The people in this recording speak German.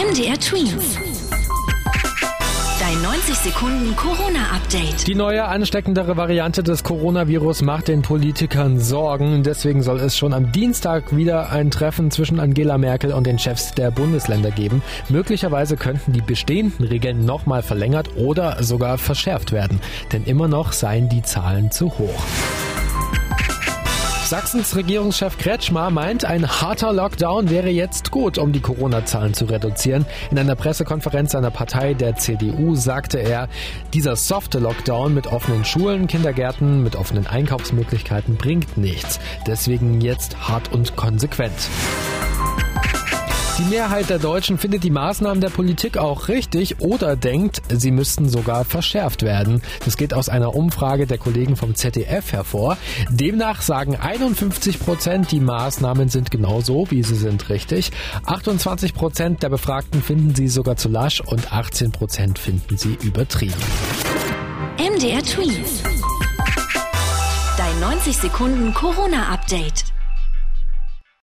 MDR Twins. Dein 90 Sekunden Corona-Update. Die neue ansteckendere Variante des Coronavirus macht den Politikern Sorgen. Deswegen soll es schon am Dienstag wieder ein Treffen zwischen Angela Merkel und den Chefs der Bundesländer geben. Möglicherweise könnten die bestehenden Regeln nochmal verlängert oder sogar verschärft werden. Denn immer noch seien die Zahlen zu hoch. Sachsens Regierungschef Kretschmer meint, ein harter Lockdown wäre jetzt gut, um die Corona-Zahlen zu reduzieren. In einer Pressekonferenz seiner Partei, der CDU, sagte er, dieser softe Lockdown mit offenen Schulen, Kindergärten, mit offenen Einkaufsmöglichkeiten bringt nichts. Deswegen jetzt hart und konsequent. Die Mehrheit der Deutschen findet die Maßnahmen der Politik auch richtig oder denkt, sie müssten sogar verschärft werden. Das geht aus einer Umfrage der Kollegen vom ZDF hervor. Demnach sagen 51 Prozent, die Maßnahmen sind genau so, wie sie sind, richtig. 28 Prozent der Befragten finden sie sogar zu lasch und 18 Prozent finden sie übertrieben. MDR Tweet. Dein 90 Sekunden Corona-Update.